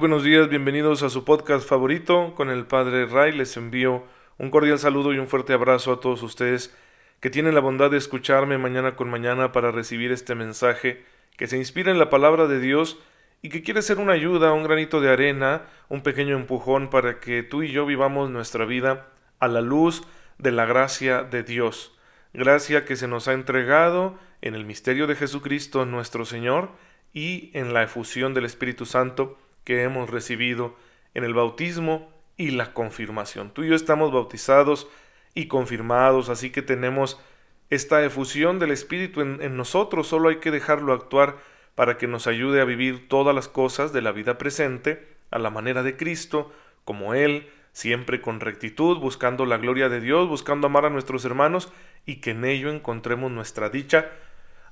Buenos días, bienvenidos a su podcast favorito con el Padre Ray. Les envío un cordial saludo y un fuerte abrazo a todos ustedes que tienen la bondad de escucharme mañana con mañana para recibir este mensaje que se inspira en la palabra de Dios y que quiere ser una ayuda, un granito de arena, un pequeño empujón para que tú y yo vivamos nuestra vida a la luz de la gracia de Dios. Gracia que se nos ha entregado en el misterio de Jesucristo nuestro Señor y en la efusión del Espíritu Santo que hemos recibido en el bautismo y la confirmación. Tú y yo estamos bautizados y confirmados, así que tenemos esta efusión del Espíritu en, nosotros, solo hay que dejarlo actuar para que nos ayude a vivir todas las cosas de la vida presente a la manera de Cristo, como Él, siempre con rectitud, buscando la gloria de Dios, buscando amar a nuestros hermanos y que en ello encontremos nuestra dicha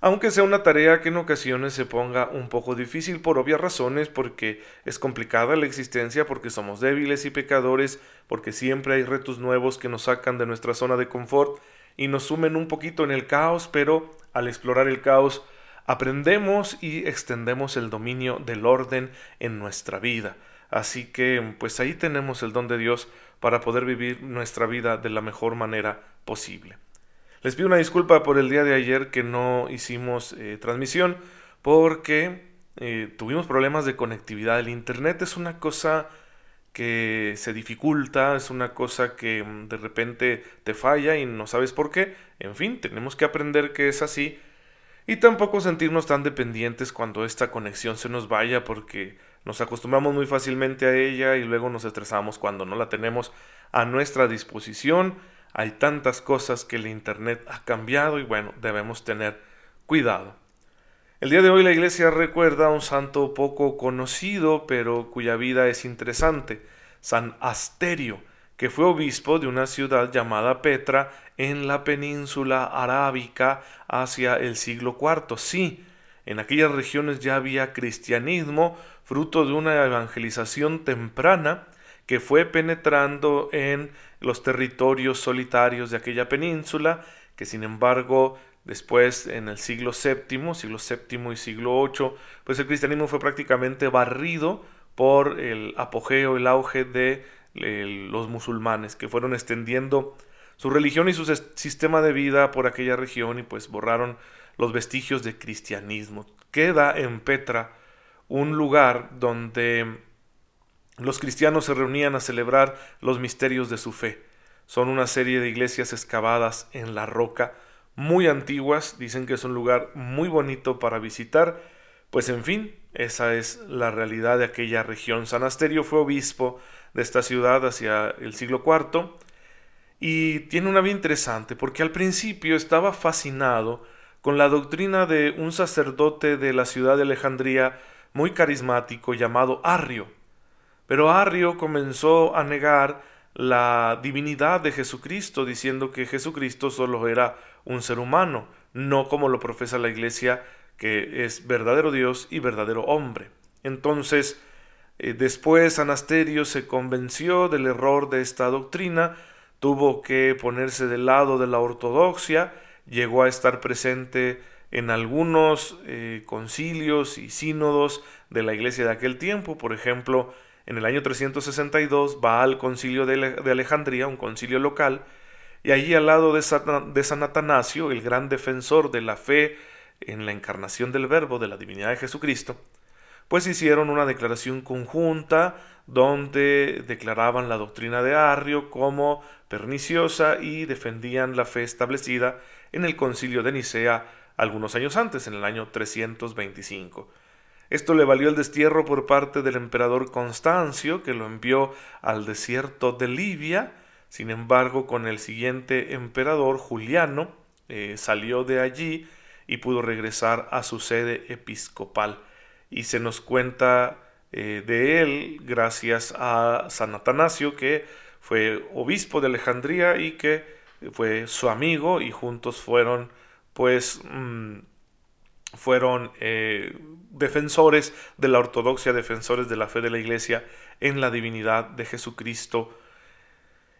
aunque sea una tarea que en ocasiones se ponga un poco difícil por obvias razones, porque es complicada la existencia, porque somos débiles y pecadores, porque siempre hay retos nuevos que nos sacan de nuestra zona de confort y nos sumen un poquito en el caos, pero al explorar el caos aprendemos y extendemos el dominio del orden en nuestra vida. Así que pues ahí tenemos el don de Dios para poder vivir nuestra vida de la mejor manera posible. Les pido una disculpa por el día de ayer que no hicimos eh, transmisión porque eh, tuvimos problemas de conectividad. El Internet es una cosa que se dificulta, es una cosa que mm, de repente te falla y no sabes por qué. En fin, tenemos que aprender que es así y tampoco sentirnos tan dependientes cuando esta conexión se nos vaya porque nos acostumbramos muy fácilmente a ella y luego nos estresamos cuando no la tenemos a nuestra disposición hay tantas cosas que el Internet ha cambiado y bueno, debemos tener cuidado. El día de hoy la iglesia recuerda a un santo poco conocido, pero cuya vida es interesante, San Asterio, que fue obispo de una ciudad llamada Petra en la península arábica hacia el siglo IV. Sí, en aquellas regiones ya había cristianismo, fruto de una evangelización temprana, que fue penetrando en los territorios solitarios de aquella península, que sin embargo después en el siglo VII, siglo VII y siglo VIII, pues el cristianismo fue prácticamente barrido por el apogeo, el auge de los musulmanes, que fueron extendiendo su religión y su sistema de vida por aquella región y pues borraron los vestigios de cristianismo. Queda en Petra un lugar donde los cristianos se reunían a celebrar los misterios de su fe. Son una serie de iglesias excavadas en la roca, muy antiguas, dicen que es un lugar muy bonito para visitar, pues en fin, esa es la realidad de aquella región. San Asterio fue obispo de esta ciudad hacia el siglo IV y tiene una vida interesante porque al principio estaba fascinado con la doctrina de un sacerdote de la ciudad de Alejandría muy carismático llamado Arrio. Pero Arrio comenzó a negar la divinidad de Jesucristo, diciendo que Jesucristo solo era un ser humano, no como lo profesa la Iglesia, que es verdadero Dios y verdadero hombre. Entonces, eh, después Anasterio se convenció del error de esta doctrina, tuvo que ponerse del lado de la ortodoxia, llegó a estar presente en algunos eh, concilios y sínodos de la iglesia de aquel tiempo, por ejemplo, en el año 362 va al concilio de Alejandría, un concilio local, y allí al lado de San, Atanasio, el gran defensor de la fe en la encarnación del Verbo, de la divinidad de Jesucristo, pues hicieron una declaración conjunta donde declaraban la doctrina de Arrio como perniciosa y defendían la fe establecida en el concilio de Nicea algunos años antes, en el año 325. Esto le valió el destierro por parte del emperador Constancio, que lo envió al desierto de Libia. Sin embargo, con el siguiente emperador, Juliano, eh, salió de allí y pudo regresar a su sede episcopal. Y se nos cuenta eh, de él gracias a San Atanasio, que fue obispo de Alejandría y que fue su amigo y juntos fueron pues mm, fueron eh, defensores de la ortodoxia, defensores de la fe de la Iglesia en la divinidad de Jesucristo.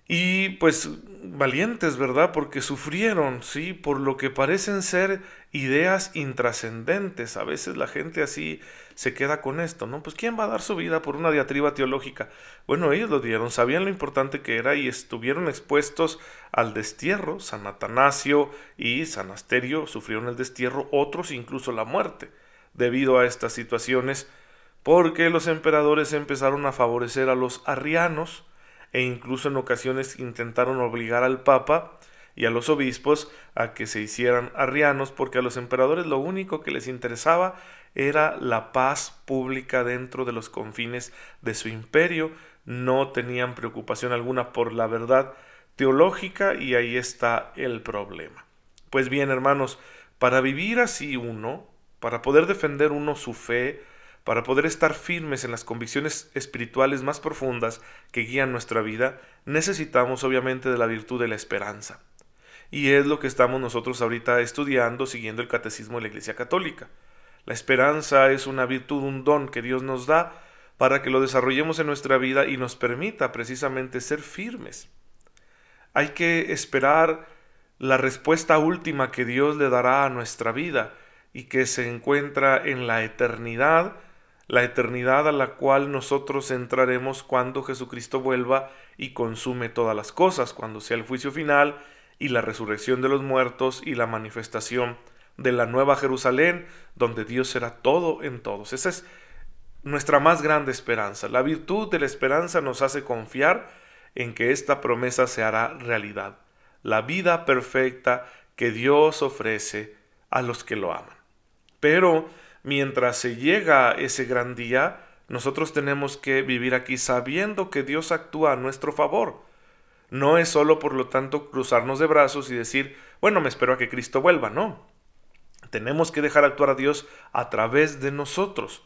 Y pues valientes, ¿verdad? Porque sufrieron, ¿sí? Por lo que parecen ser ideas intrascendentes. A veces la gente así se queda con esto, ¿no? Pues ¿quién va a dar su vida por una diatriba teológica? Bueno, ellos lo dieron, sabían lo importante que era y estuvieron expuestos al destierro. San Atanasio y San Asterio sufrieron el destierro, otros incluso la muerte, debido a estas situaciones, porque los emperadores empezaron a favorecer a los arrianos, e incluso en ocasiones intentaron obligar al Papa y a los obispos a que se hicieran arrianos, porque a los emperadores lo único que les interesaba era la paz pública dentro de los confines de su imperio, no tenían preocupación alguna por la verdad teológica y ahí está el problema. Pues bien, hermanos, para vivir así uno, para poder defender uno su fe, para poder estar firmes en las convicciones espirituales más profundas que guían nuestra vida, necesitamos obviamente de la virtud de la esperanza. Y es lo que estamos nosotros ahorita estudiando siguiendo el catecismo de la Iglesia Católica. La esperanza es una virtud, un don que Dios nos da para que lo desarrollemos en nuestra vida y nos permita precisamente ser firmes. Hay que esperar la respuesta última que Dios le dará a nuestra vida y que se encuentra en la eternidad la eternidad a la cual nosotros entraremos cuando Jesucristo vuelva y consume todas las cosas, cuando sea el juicio final y la resurrección de los muertos y la manifestación de la nueva Jerusalén, donde Dios será todo en todos. Esa es nuestra más grande esperanza. La virtud de la esperanza nos hace confiar en que esta promesa se hará realidad. La vida perfecta que Dios ofrece a los que lo aman. Pero mientras se llega ese gran día, nosotros tenemos que vivir aquí sabiendo que Dios actúa a nuestro favor. No es solo, por lo tanto, cruzarnos de brazos y decir, bueno, me espero a que Cristo vuelva, no. Tenemos que dejar actuar a Dios a través de nosotros.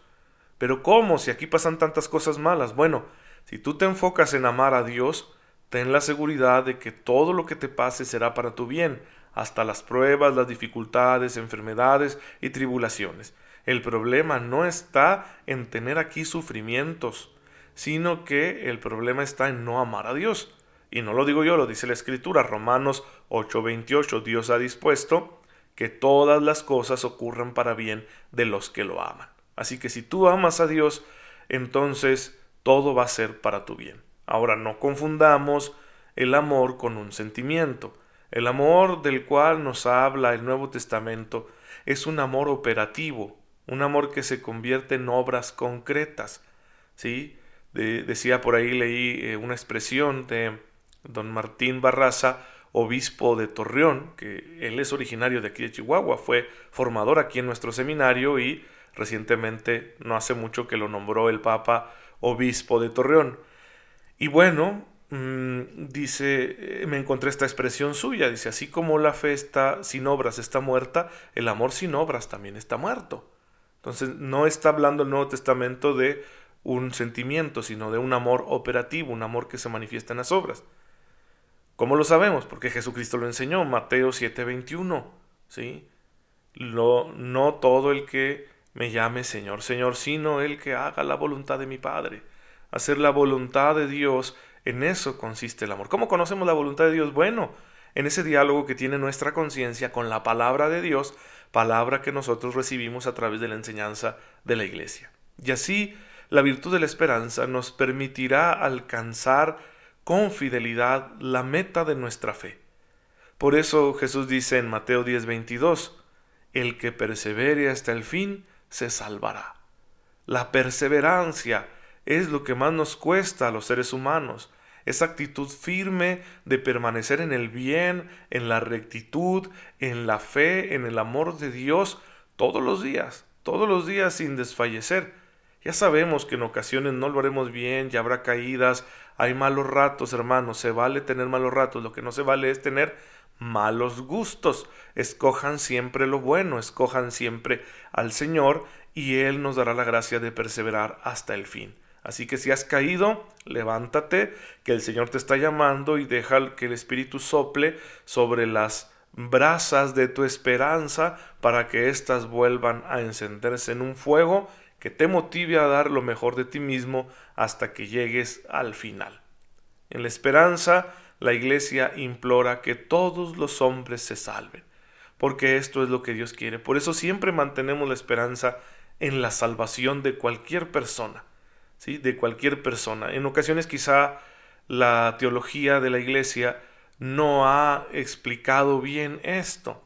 Pero ¿cómo? Si aquí pasan tantas cosas malas. Bueno, si tú te enfocas en amar a Dios, ten la seguridad de que todo lo que te pase será para tu bien, hasta las pruebas, las dificultades, enfermedades y tribulaciones. El problema no está en tener aquí sufrimientos, sino que el problema está en no amar a Dios. Y no lo digo yo, lo dice la Escritura, Romanos 8:28, Dios ha dispuesto que todas las cosas ocurran para bien de los que lo aman. Así que si tú amas a Dios, entonces todo va a ser para tu bien. Ahora no confundamos el amor con un sentimiento. El amor del cual nos habla el Nuevo Testamento es un amor operativo, un amor que se convierte en obras concretas. ¿sí? decía por ahí, leí eh, una expresión de don Martín Barraza, obispo de Torreón, que él es originario de aquí de Chihuahua, fue formador aquí en nuestro seminario y recientemente, no hace mucho que lo nombró el Papa obispo de Torreón. Y bueno, mm, dice, eh, me encontré esta expresión suya, dice, así como la fe está sin obras está muerta, el amor sin obras también está muerto. Entonces no está hablando el Nuevo Testamento de un sentimiento, sino de un amor operativo, un amor que se manifiesta en las obras. ¿Cómo lo sabemos? Porque Jesucristo lo enseñó, Mateo 7:21, ¿sí? No todo el que me llame Señor, Señor, sino el que haga la voluntad de mi Padre. Hacer la voluntad de Dios, en eso consiste el amor. ¿Cómo conocemos la voluntad de Dios? Bueno, en ese diálogo que tiene nuestra conciencia con la palabra de Dios, palabra que nosotros recibimos a través de la enseñanza de la Iglesia. Y así, la virtud de la esperanza nos permitirá alcanzar con fidelidad la meta de nuestra fe. Por eso Jesús dice en Mateo 10:22, el que persevere hasta el fin se salvará. La perseverancia es lo que más nos cuesta a los seres humanos, esa actitud firme de permanecer en el bien, en la rectitud, en la fe, en el amor de Dios, todos los días, todos los días sin desfallecer. Ya sabemos que en ocasiones no lo haremos bien, ya habrá caídas, hay malos ratos, hermanos, se vale tener malos ratos, lo que no se vale es tener malos gustos. Escojan siempre lo bueno, escojan siempre al Señor y Él nos dará la gracia de perseverar hasta el fin. Así que si has caído, levántate, que el Señor te está llamando y deja que el Espíritu sople sobre las brasas de tu esperanza para que éstas vuelvan a encenderse en un fuego que te motive a dar lo mejor de ti mismo hasta que llegues al final. En la esperanza la iglesia implora que todos los hombres se salven, porque esto es lo que Dios quiere. Por eso siempre mantenemos la esperanza en la salvación de cualquier persona, De cualquier persona. En ocasiones quizá la teología de la iglesia no ha explicado bien esto.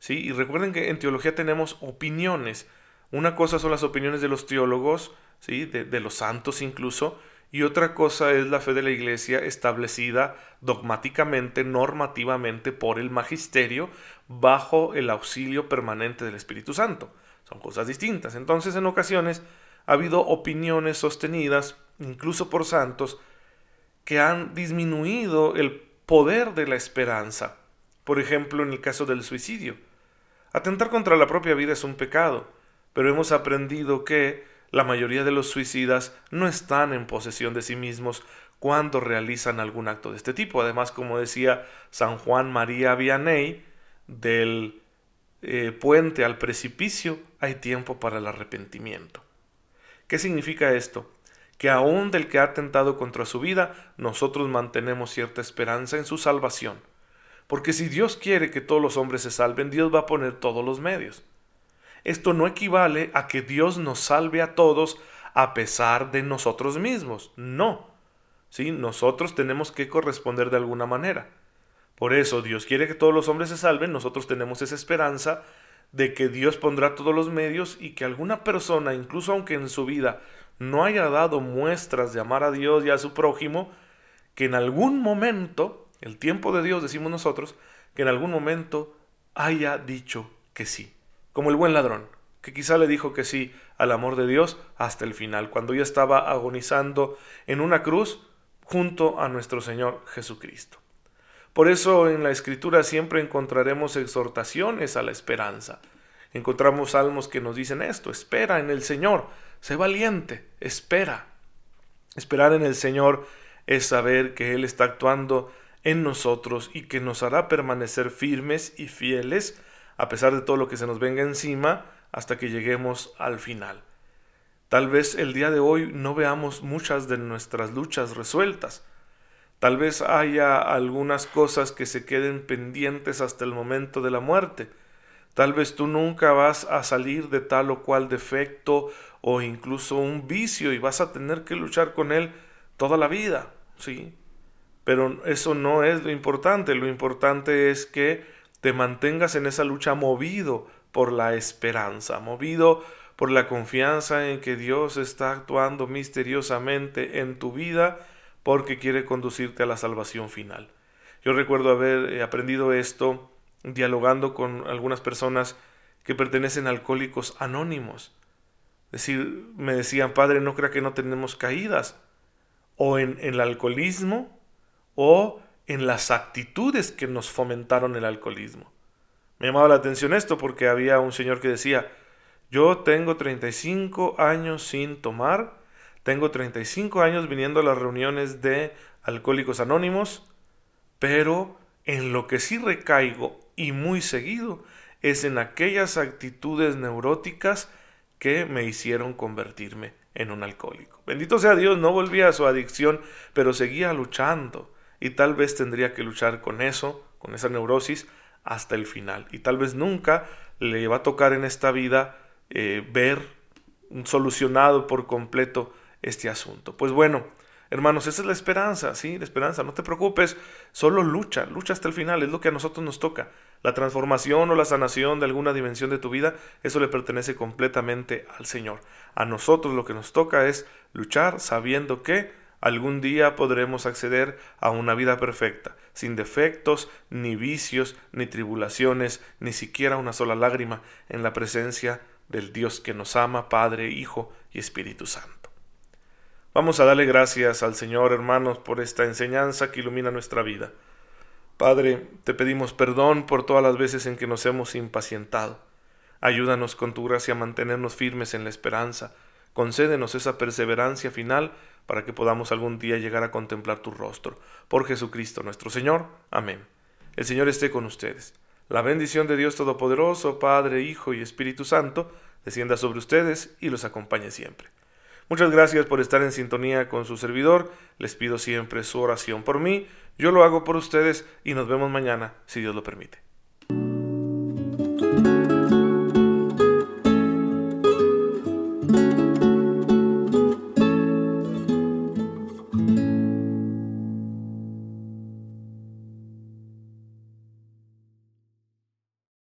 ¿sí? Y recuerden que en teología tenemos opiniones. Una cosa son las opiniones de los teólogos, ¿sí? de, de los santos incluso, y otra cosa es la fe de la Iglesia establecida dogmáticamente, normativamente por el magisterio, bajo el auxilio permanente del Espíritu Santo. Son cosas distintas. Entonces, en ocasiones ha habido opiniones sostenidas, incluso por santos, que han disminuido el poder de la esperanza. Por ejemplo, en el caso del suicidio. Atentar contra la propia vida es un pecado, pero hemos aprendido que la mayoría de los suicidas no están en posesión de sí mismos cuando realizan algún acto de este tipo. Además, como decía San Juan María Vianney, del eh, puente al precipicio hay tiempo para el arrepentimiento. ¿Qué significa esto? Que aún del que ha atentado contra su vida, nosotros mantenemos cierta esperanza en su salvación. Porque si Dios quiere que todos los hombres se salven, Dios va a poner todos los medios. Esto no equivale a que Dios nos salve a todos a pesar de nosotros mismos. No. ¿Sí? Nosotros tenemos que corresponder de alguna manera. Por eso Dios quiere que todos los hombres se salven, nosotros tenemos esa esperanza de que Dios pondrá todos los medios y que alguna persona, incluso aunque en su vida no haya dado muestras de amar a Dios y a su prójimo, que en algún momento, el tiempo de Dios decimos nosotros, que en algún momento haya dicho que sí como el buen ladrón, que quizá le dijo que sí al amor de Dios hasta el final, cuando ya estaba agonizando en una cruz junto a nuestro Señor Jesucristo. Por eso en la Escritura siempre encontraremos exhortaciones a la esperanza. Encontramos salmos que nos dicen esto, espera en el Señor, sé valiente, espera. Esperar en el Señor es saber que Él está actuando en nosotros y que nos hará permanecer firmes y fieles a pesar de todo lo que se nos venga encima, hasta que lleguemos al final. Tal vez el día de hoy no veamos muchas de nuestras luchas resueltas. Tal vez haya algunas cosas que se queden pendientes hasta el momento de la muerte. Tal vez tú nunca vas a salir de tal o cual defecto o incluso un vicio y vas a tener que luchar con él toda la vida, ¿sí? Pero eso no es lo importante, lo importante es que te mantengas en esa lucha movido por la esperanza, movido por la confianza en que Dios está actuando misteriosamente en tu vida porque quiere conducirte a la salvación final. Yo recuerdo haber eh, aprendido esto dialogando con algunas personas que pertenecen a alcohólicos anónimos. Decir, me decían, Padre, no crea que no tenemos caídas, o en, en el alcoholismo, o en las actitudes que nos fomentaron el alcoholismo. Me llamaba la atención esto porque había un señor que decía, yo tengo 35 años sin tomar, tengo 35 años viniendo a las reuniones de alcohólicos anónimos, pero en lo que sí recaigo y muy seguido es en aquellas actitudes neuróticas que me hicieron convertirme en un alcohólico. Bendito sea Dios, no volvía a su adicción, pero seguía luchando y tal vez tendría que luchar con eso, con esa neurosis, hasta el final. Y tal vez nunca le va a tocar en esta vida eh, ver solucionado por completo este asunto. Pues bueno, hermanos, esa es la esperanza, ¿sí? La esperanza, no te preocupes, solo lucha, lucha hasta el final, es lo que a nosotros nos toca. La transformación o la sanación de alguna dimensión de tu vida, eso le pertenece completamente al Señor. A nosotros lo que nos toca es luchar sabiendo que Algún día podremos acceder a una vida perfecta, sin defectos, ni vicios, ni tribulaciones, ni siquiera una sola lágrima, en la presencia del Dios que nos ama, Padre, Hijo y Espíritu Santo. Vamos a darle gracias al Señor, hermanos, por esta enseñanza que ilumina nuestra vida. Padre, te pedimos perdón por todas las veces en que nos hemos impacientado. Ayúdanos con tu gracia a mantenernos firmes en la esperanza. Concédenos esa perseverancia final para que podamos algún día llegar a contemplar tu rostro. Por Jesucristo nuestro Señor. Amén. El Señor esté con ustedes. La bendición de Dios Todopoderoso, Padre, Hijo y Espíritu Santo, descienda sobre ustedes y los acompañe siempre. Muchas gracias por estar en sintonía con su servidor. Les pido siempre su oración por mí. Yo lo hago por ustedes y nos vemos mañana, si Dios lo permite.